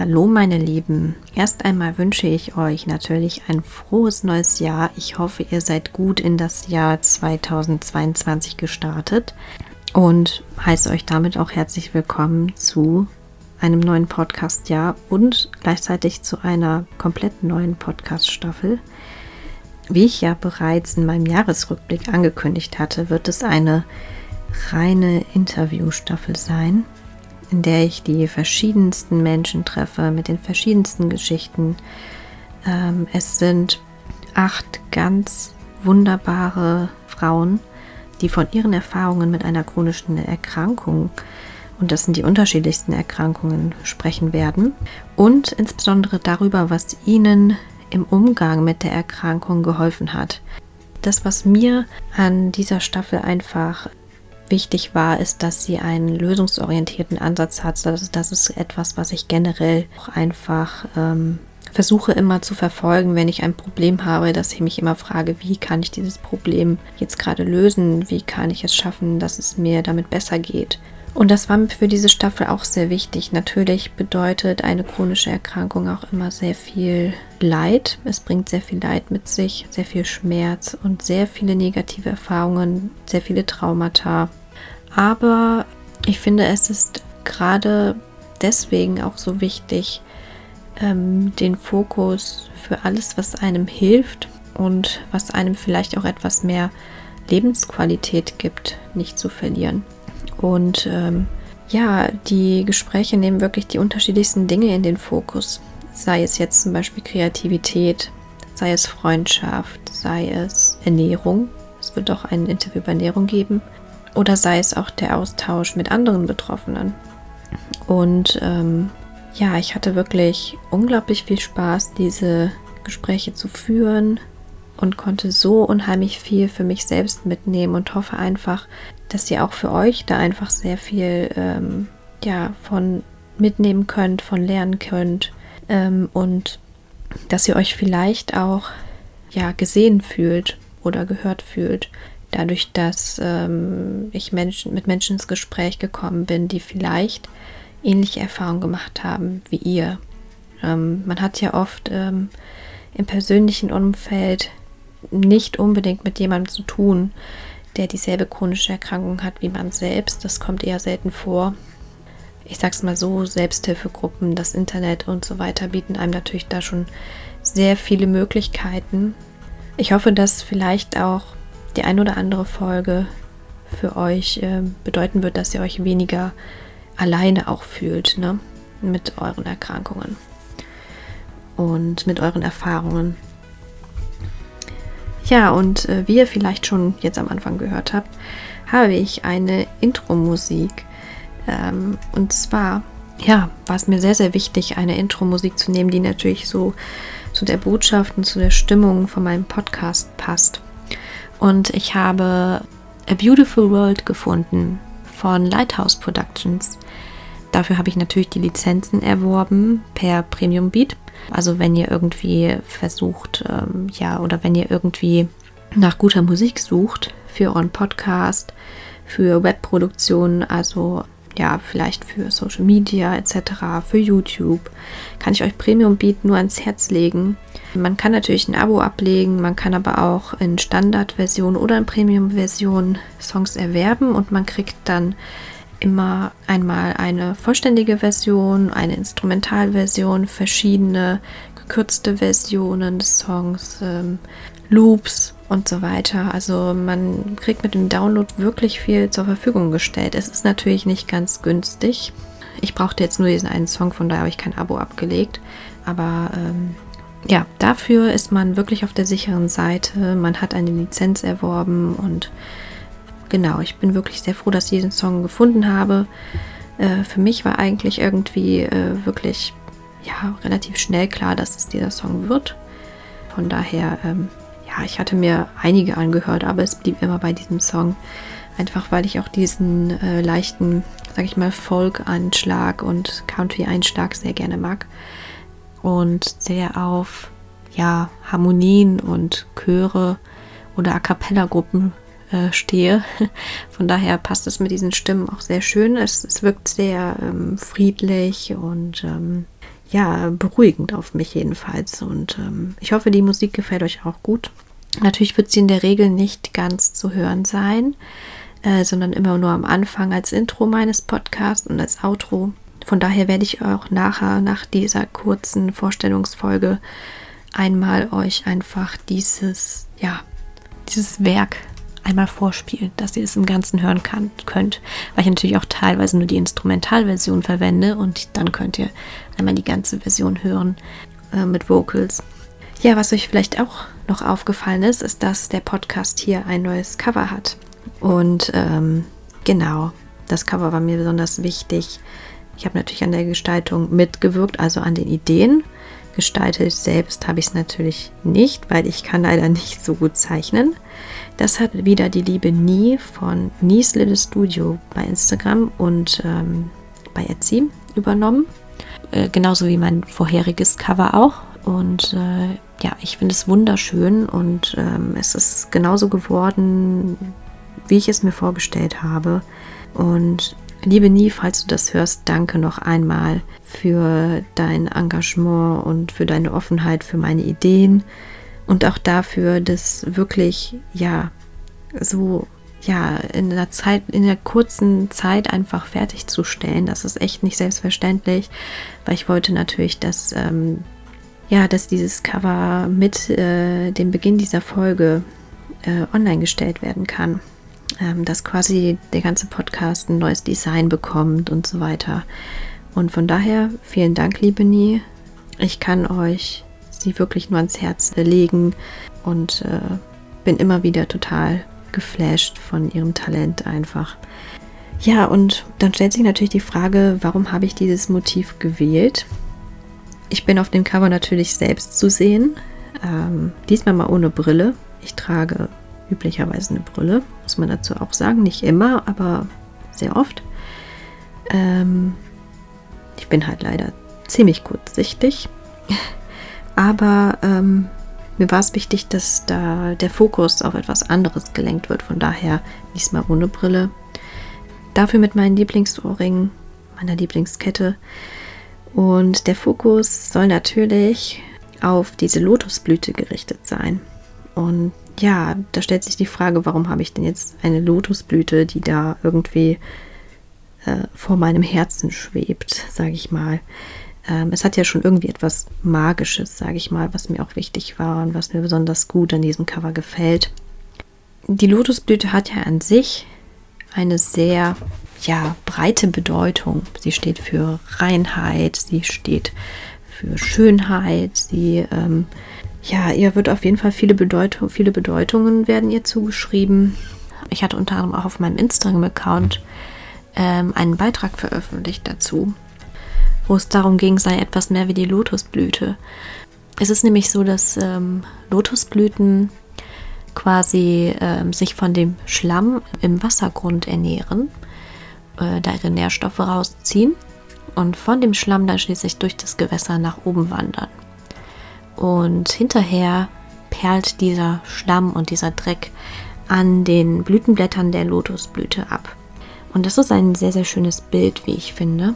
Hallo meine Lieben. Erst einmal wünsche ich euch natürlich ein frohes neues Jahr. Ich hoffe, ihr seid gut in das Jahr 2022 gestartet und heiße euch damit auch herzlich willkommen zu einem neuen Podcast-Jahr und gleichzeitig zu einer komplett neuen Podcast-Staffel. Wie ich ja bereits in meinem Jahresrückblick angekündigt hatte, wird es eine reine Interviewstaffel sein in der ich die verschiedensten Menschen treffe mit den verschiedensten Geschichten. Ähm, es sind acht ganz wunderbare Frauen, die von ihren Erfahrungen mit einer chronischen Erkrankung, und das sind die unterschiedlichsten Erkrankungen, sprechen werden. Und insbesondere darüber, was ihnen im Umgang mit der Erkrankung geholfen hat. Das, was mir an dieser Staffel einfach wichtig war, ist, dass sie einen lösungsorientierten Ansatz hat. Das, das ist etwas, was ich generell auch einfach ähm, versuche immer zu verfolgen, wenn ich ein Problem habe, dass ich mich immer frage, wie kann ich dieses Problem jetzt gerade lösen? Wie kann ich es schaffen, dass es mir damit besser geht? Und das war für diese Staffel auch sehr wichtig. Natürlich bedeutet eine chronische Erkrankung auch immer sehr viel Leid. Es bringt sehr viel Leid mit sich, sehr viel Schmerz und sehr viele negative Erfahrungen, sehr viele Traumata. Aber ich finde, es ist gerade deswegen auch so wichtig, ähm, den Fokus für alles, was einem hilft und was einem vielleicht auch etwas mehr Lebensqualität gibt, nicht zu verlieren. Und ähm, ja, die Gespräche nehmen wirklich die unterschiedlichsten Dinge in den Fokus. Sei es jetzt zum Beispiel Kreativität, sei es Freundschaft, sei es Ernährung. Es wird auch ein Interview über Ernährung geben oder sei es auch der Austausch mit anderen Betroffenen. Und ähm, ja, ich hatte wirklich unglaublich viel Spaß, diese Gespräche zu führen und konnte so unheimlich viel für mich selbst mitnehmen und hoffe einfach, dass ihr auch für euch da einfach sehr viel ähm, ja, von mitnehmen könnt, von lernen könnt ähm, und dass ihr euch vielleicht auch ja gesehen fühlt oder gehört fühlt dadurch, dass ähm, ich Menschen, mit Menschen ins Gespräch gekommen bin, die vielleicht ähnliche Erfahrungen gemacht haben wie ihr. Ähm, man hat ja oft ähm, im persönlichen Umfeld nicht unbedingt mit jemandem zu tun, der dieselbe chronische Erkrankung hat wie man selbst. Das kommt eher selten vor. Ich sag's mal so, Selbsthilfegruppen, das Internet und so weiter bieten einem natürlich da schon sehr viele Möglichkeiten. Ich hoffe, dass vielleicht auch die ein oder andere Folge für euch äh, bedeuten wird, dass ihr euch weniger alleine auch fühlt ne? mit euren Erkrankungen und mit euren Erfahrungen. Ja, und äh, wie ihr vielleicht schon jetzt am Anfang gehört habt, habe ich eine Intro-Musik. Ähm, und zwar, ja, war es mir sehr, sehr wichtig, eine Intro-Musik zu nehmen, die natürlich so zu der Botschaft und zu der Stimmung von meinem Podcast passt. Und ich habe A Beautiful World gefunden von Lighthouse Productions. Dafür habe ich natürlich die Lizenzen erworben per Premium Beat. Also wenn ihr irgendwie versucht, ähm, ja, oder wenn ihr irgendwie nach guter Musik sucht für euren Podcast, für Webproduktionen, also ja, vielleicht für Social Media etc., für YouTube, kann ich euch Premium Beat nur ans Herz legen. Man kann natürlich ein Abo ablegen, man kann aber auch in Standardversion oder in Premium-Version Songs erwerben und man kriegt dann immer einmal eine vollständige Version, eine Instrumentalversion, verschiedene gekürzte Versionen des Songs, ähm, Loops und so weiter. Also man kriegt mit dem Download wirklich viel zur Verfügung gestellt. Es ist natürlich nicht ganz günstig. Ich brauchte jetzt nur diesen einen Song, von daher habe ich kein Abo abgelegt. Aber ähm, ja, dafür ist man wirklich auf der sicheren Seite. Man hat eine Lizenz erworben und genau, ich bin wirklich sehr froh, dass ich diesen Song gefunden habe. Äh, für mich war eigentlich irgendwie äh, wirklich ja, relativ schnell klar, dass es dieser Song wird. Von daher, ähm, ich hatte mir einige angehört, aber es blieb immer bei diesem Song. Einfach weil ich auch diesen äh, leichten, sag ich mal, Folk-Einschlag und Country-Einschlag sehr gerne mag und sehr auf ja, Harmonien und Chöre oder A cappella-Gruppen äh, stehe. Von daher passt es mit diesen Stimmen auch sehr schön. Es, es wirkt sehr ähm, friedlich und ähm, ja, beruhigend auf mich jedenfalls. Und ähm, ich hoffe, die Musik gefällt euch auch gut. Natürlich wird sie in der Regel nicht ganz zu hören sein, äh, sondern immer nur am Anfang als Intro meines Podcasts und als Outro. Von daher werde ich auch nachher, nach dieser kurzen Vorstellungsfolge, einmal euch einfach dieses, ja, dieses Werk einmal vorspielen, dass ihr es im Ganzen hören kann, könnt, weil ich natürlich auch teilweise nur die Instrumentalversion verwende und dann könnt ihr einmal die ganze Version hören äh, mit Vocals. Ja, was euch vielleicht auch noch aufgefallen ist, ist, dass der Podcast hier ein neues Cover hat. Und ähm, genau, das Cover war mir besonders wichtig. Ich habe natürlich an der Gestaltung mitgewirkt, also an den Ideen. Gestaltet selbst habe ich es natürlich nicht, weil ich kann leider nicht so gut zeichnen. Das hat wieder die liebe Nie von Nies Little Studio bei Instagram und ähm, bei Etsy übernommen. Äh, genauso wie mein vorheriges Cover auch. Und äh, ja, ich finde es wunderschön und ähm, es ist genauso geworden, wie ich es mir vorgestellt habe. Und liebe Nie, falls du das hörst, danke noch einmal für dein Engagement und für deine Offenheit für meine Ideen und auch dafür, dass wirklich, ja, so, ja, in der Zeit, in der kurzen Zeit einfach fertigzustellen. Das ist echt nicht selbstverständlich, weil ich wollte natürlich, dass ähm, ja, dass dieses Cover mit äh, dem Beginn dieser Folge äh, online gestellt werden kann. Ähm, dass quasi der ganze Podcast ein neues Design bekommt und so weiter. Und von daher vielen Dank, liebe Nie. Ich kann euch sie wirklich nur ans Herz legen und äh, bin immer wieder total geflasht von ihrem Talent einfach. Ja, und dann stellt sich natürlich die Frage, warum habe ich dieses Motiv gewählt? Ich bin auf dem Cover natürlich selbst zu sehen. Ähm, diesmal mal ohne Brille. Ich trage üblicherweise eine Brille, muss man dazu auch sagen. Nicht immer, aber sehr oft. Ähm, ich bin halt leider ziemlich kurzsichtig. aber ähm, mir war es wichtig, dass da der Fokus auf etwas anderes gelenkt wird. Von daher diesmal ohne Brille. Dafür mit meinen Lieblingsohrringen, meiner Lieblingskette und der Fokus soll natürlich auf diese Lotusblüte gerichtet sein. Und ja, da stellt sich die Frage, warum habe ich denn jetzt eine Lotusblüte, die da irgendwie äh, vor meinem Herzen schwebt, sage ich mal. Ähm, es hat ja schon irgendwie etwas Magisches, sage ich mal, was mir auch wichtig war und was mir besonders gut an diesem Cover gefällt. Die Lotusblüte hat ja an sich eine sehr ja, breite Bedeutung. Sie steht für Reinheit, sie steht für Schönheit, sie, ähm, ja, ihr wird auf jeden Fall viele, Bedeutung, viele Bedeutungen werden ihr zugeschrieben. Ich hatte unter anderem auch auf meinem Instagram-Account ähm, einen Beitrag veröffentlicht dazu, wo es darum ging, sei etwas mehr wie die Lotusblüte. Es ist nämlich so, dass ähm, Lotusblüten quasi ähm, sich von dem Schlamm im Wassergrund ernähren äh, da ihre Nährstoffe rausziehen und von dem Schlamm dann schließlich durch das Gewässer nach oben wandern. Und hinterher perlt dieser Schlamm und dieser Dreck an den Blütenblättern der Lotusblüte ab. Und das ist ein sehr, sehr schönes Bild, wie ich finde,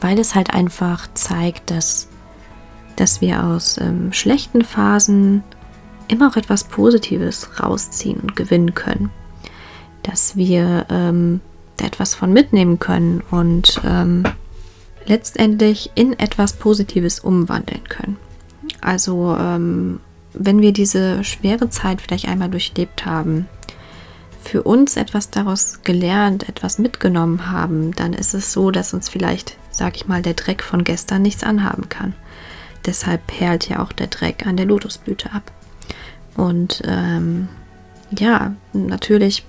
weil es halt einfach zeigt, dass, dass wir aus ähm, schlechten Phasen immer auch etwas Positives rausziehen und gewinnen können. Dass wir ähm, etwas von mitnehmen können und ähm, letztendlich in etwas Positives umwandeln können. Also ähm, wenn wir diese schwere Zeit vielleicht einmal durchlebt haben, für uns etwas daraus gelernt, etwas mitgenommen haben, dann ist es so, dass uns vielleicht, sag ich mal, der Dreck von gestern nichts anhaben kann. Deshalb perlt ja auch der Dreck an der Lotusblüte ab. Und ähm, ja, natürlich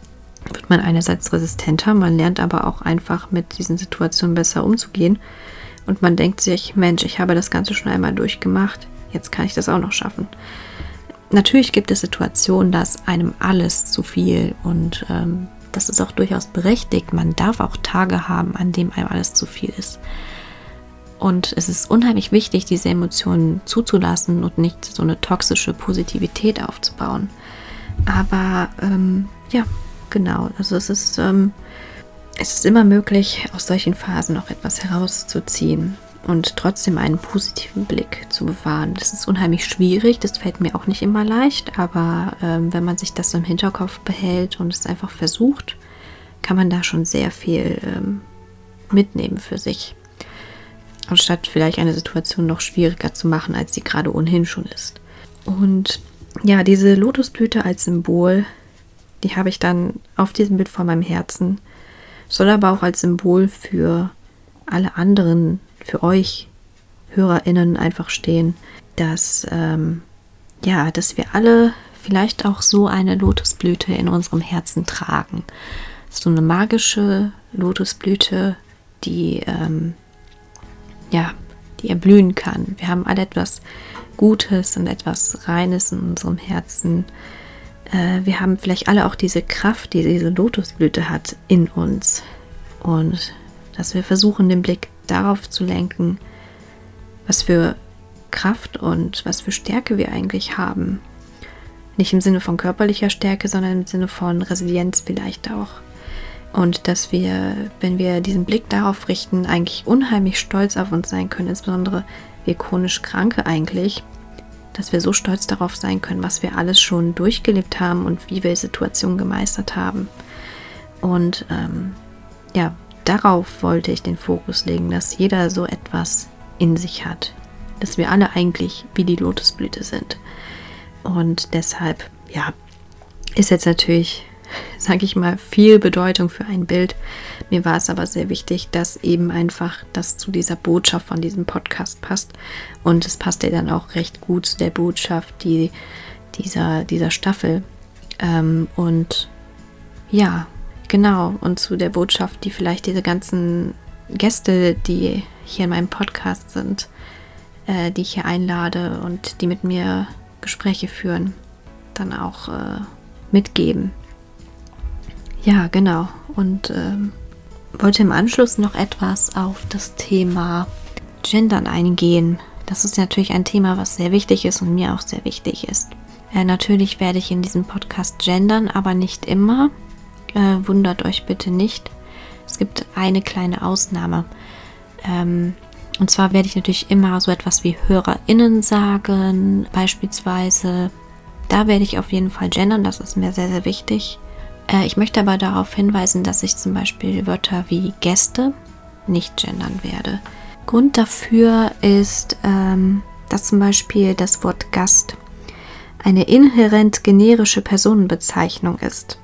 wird man einerseits resistenter, man lernt aber auch einfach mit diesen Situationen besser umzugehen. Und man denkt sich, Mensch, ich habe das Ganze schon einmal durchgemacht, jetzt kann ich das auch noch schaffen. Natürlich gibt es Situationen, dass einem alles zu viel und ähm, das ist auch durchaus berechtigt. Man darf auch Tage haben, an denen einem alles zu viel ist. Und es ist unheimlich wichtig, diese Emotionen zuzulassen und nicht so eine toxische Positivität aufzubauen. Aber ähm, ja, genau. Also es ist, ähm, es ist immer möglich, aus solchen Phasen auch etwas herauszuziehen. und trotzdem einen positiven Blick zu bewahren. Das ist unheimlich schwierig, das fällt mir auch nicht immer leicht, aber ähm, wenn man sich das im Hinterkopf behält und es einfach versucht, kann man da schon sehr viel ähm, mitnehmen für sich. Anstatt vielleicht eine Situation noch schwieriger zu machen, als sie gerade ohnehin schon ist. Und ja, diese Lotusblüte als Symbol, die habe ich dann auf diesem Bild vor meinem Herzen, soll aber auch als Symbol für alle anderen für euch HörerInnen einfach stehen, dass, ähm, ja, dass wir alle vielleicht auch so eine Lotusblüte in unserem Herzen tragen. So eine magische Lotusblüte, die, ähm, ja, die erblühen kann. Wir haben alle etwas Gutes und etwas Reines in unserem Herzen. Äh, wir haben vielleicht alle auch diese Kraft, die diese Lotusblüte hat, in uns. Und dass wir versuchen, den Blick darauf zu lenken, was für Kraft und was für Stärke wir eigentlich haben. Nicht im Sinne von körperlicher Stärke, sondern im Sinne von Resilienz vielleicht auch. Und dass wir, wenn wir diesen Blick darauf richten, eigentlich unheimlich stolz auf uns sein können, insbesondere wir chronisch Kranke eigentlich, dass wir so stolz darauf sein können, was wir alles schon durchgelebt haben und wie wir Situationen gemeistert haben. Und ähm, ja, darauf wollte ich den Fokus legen, dass jeder so etwas in sich hat. Dass wir alle eigentlich wie die Lotusblüte sind. Und deshalb, ja, ist jetzt natürlich, sage ich mal, viel Bedeutung für ein Bild. Mir war es aber sehr wichtig, dass eben einfach das zu dieser Botschaft von diesem Podcast passt. Und es passt ja dann auch recht gut zu der Botschaft die, dieser, dieser Staffel. Ähm, und ja, Genau, und zu der Botschaft, die vielleicht diese ganzen Gäste, die hier in meinem Podcast sind, äh, die ich hier einlade und die mit mir Gespräche führen, dann auch äh, mitgeben. Ja, genau. Und ähm, wollte im Anschluss noch etwas auf das Thema Gendern eingehen. Das ist natürlich ein Thema, was sehr wichtig ist und mir auch sehr wichtig ist. Äh, natürlich werde ich in diesem Podcast gendern, aber nicht immer. Äh, wundert euch bitte nicht. Es gibt eine kleine Ausnahme. Ähm, und zwar werde ich natürlich immer so etwas wie HörerInnen sagen, beispielsweise. Da werde ich auf jeden Fall gendern, das ist mir sehr, sehr wichtig. Äh, ich möchte aber darauf hinweisen, dass ich zum Beispiel Wörter wie Gäste nicht gendern werde. Grund dafür ist, ähm, dass zum Beispiel das Wort Gast eine inhärent generische Personenbezeichnung ist.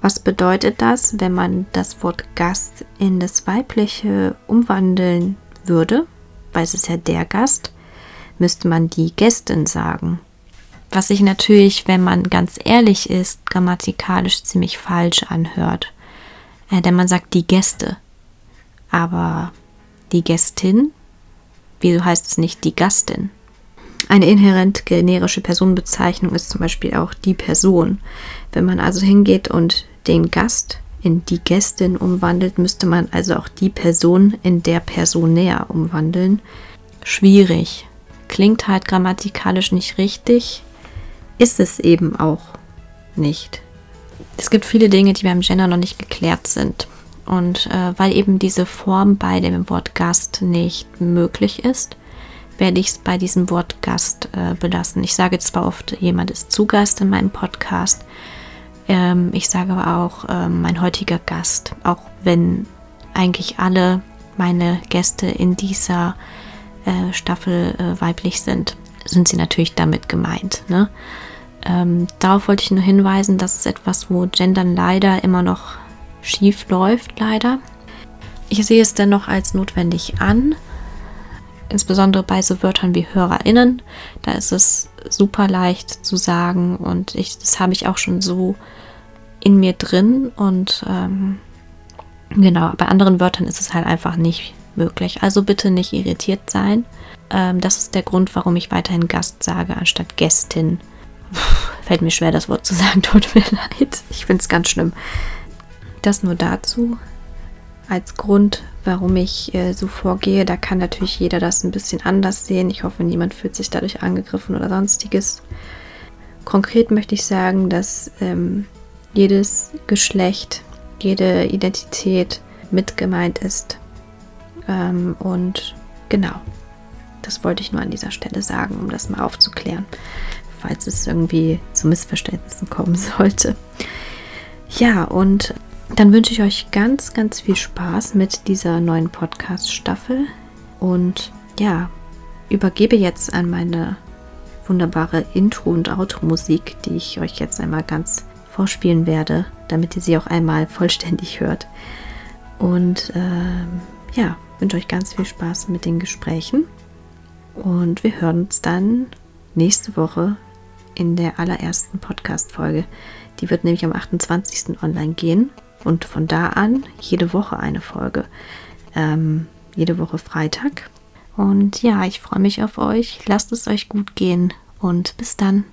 Was bedeutet das, wenn man das Wort Gast in das Weibliche umwandeln würde? Weil es ist ja der Gast, müsste man die Gästin sagen. Was sich natürlich, wenn man ganz ehrlich ist, grammatikalisch ziemlich falsch anhört. Äh, denn man sagt die Gäste. Aber die Gästin, wieso heißt es nicht die Gastin? Eine inhärent generische Personenbezeichnung ist zum Beispiel auch die Person. Wenn man also hingeht und den Gast in die Gästin umwandelt, müsste man also auch die Person in der Person näher umwandeln. Schwierig. Klingt halt grammatikalisch nicht richtig. Ist es eben auch nicht. Es gibt viele Dinge, die beim Gender noch nicht geklärt sind. Und äh, weil eben diese Form bei dem Wort Gast nicht möglich ist, werde ich es bei diesem Wort Gast äh, belassen. Ich sage zwar oft, jemand ist zu Gast in meinem Podcast, ähm, ich sage aber auch ähm, mein heutiger Gast, auch wenn eigentlich alle meine Gäste in dieser äh, Staffel äh, weiblich sind, sind sie natürlich damit gemeint. Ne? Ähm, darauf wollte ich nur hinweisen, das ist etwas, wo Gendern leider immer noch schief läuft, leider. Ich sehe es dennoch als notwendig an, insbesondere bei so Wörtern wie HörerInnen. Da ist es super leicht zu sagen und ich, das habe ich auch schon so in mir drin und ähm, genau, bei anderen Wörtern ist es halt einfach nicht möglich. Also bitte nicht irritiert sein. Ähm, das ist der Grund, warum ich weiterhin Gast sage anstatt Gästin. Fällt mir schwer, das Wort zu sagen, tut mir leid. Ich finde es ganz schlimm. Das nur dazu als Grund, warum ich äh, so vorgehe. Da kann natürlich jeder das ein bisschen anders sehen. Ich hoffe, niemand fühlt sich dadurch angegriffen oder sonstiges. Konkret möchte ich sagen, dass ähm, jedes Geschlecht, jede Identität mit gemeint ist. Ähm, und genau. Das wollte ich nur an dieser Stelle sagen, um das mal aufzuklären, falls es irgendwie zu Missverständnissen kommen sollte. Ja, und dann wünsche ich euch ganz, ganz viel Spaß mit dieser neuen Podcast-Staffel und ja, übergebe jetzt an meine wunderbare Intro- und Outro-Musik, die ich euch jetzt einmal ganz vorspielen werde, damit ihr sie auch einmal vollständig hört. Und äh, ja, wünsche euch ganz viel Spaß mit den Gesprächen. Und wir hören uns dann nächste Woche in der allerersten Podcast-Folge. Die wird nämlich am 28. online gehen. Und von da an jede Woche eine Folge. Ähm, jede Woche Freitag. Und ja, ich freue mich auf euch. Lasst es euch gut gehen und bis dann.